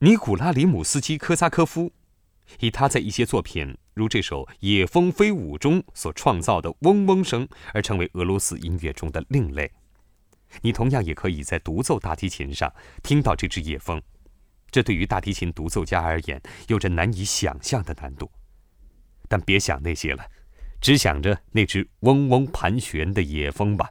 尼古拉·里姆斯基科萨科夫，以他在一些作品，如这首《野蜂飞舞》中所创造的嗡嗡声，而成为俄罗斯音乐中的另类。你同样也可以在独奏大提琴上听到这只野蜂，这对于大提琴独奏家而言有着难以想象的难度。但别想那些了，只想着那只嗡嗡盘旋的野蜂吧。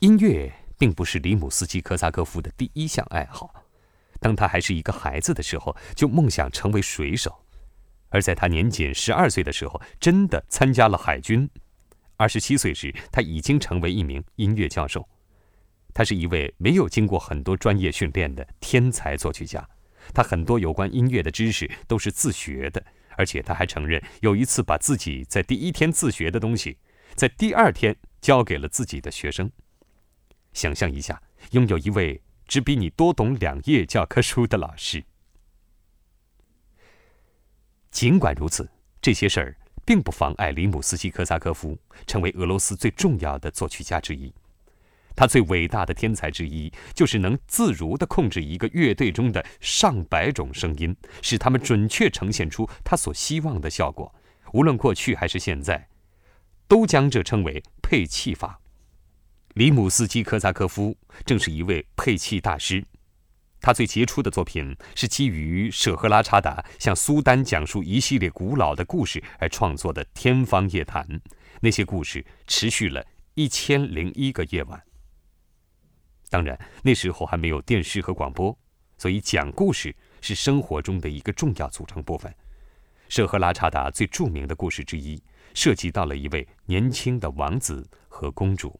音乐并不是里姆斯基科萨科夫的第一项爱好。当他还是一个孩子的时候，就梦想成为水手；而在他年仅十二岁的时候，真的参加了海军。二十七岁时，他已经成为一名音乐教授。他是一位没有经过很多专业训练的天才作曲家。他很多有关音乐的知识都是自学的，而且他还承认有一次把自己在第一天自学的东西，在第二天教给了自己的学生。想象一下，拥有一位只比你多懂两页教科书的老师。尽管如此，这些事儿并不妨碍里姆斯基科萨科夫成为俄罗斯最重要的作曲家之一。他最伟大的天才之一，就是能自如地控制一个乐队中的上百种声音，使他们准确呈现出他所希望的效果。无论过去还是现在，都将这称为配器法。里姆斯基科萨科夫正是一位配器大师，他最杰出的作品是基于舍赫拉查达向苏丹讲述一系列古老的故事而创作的《天方夜谭》。那些故事持续了一千零一个夜晚。当然，那时候还没有电视和广播，所以讲故事是生活中的一个重要组成部分。舍赫拉查达最著名的故事之一，涉及到了一位年轻的王子和公主。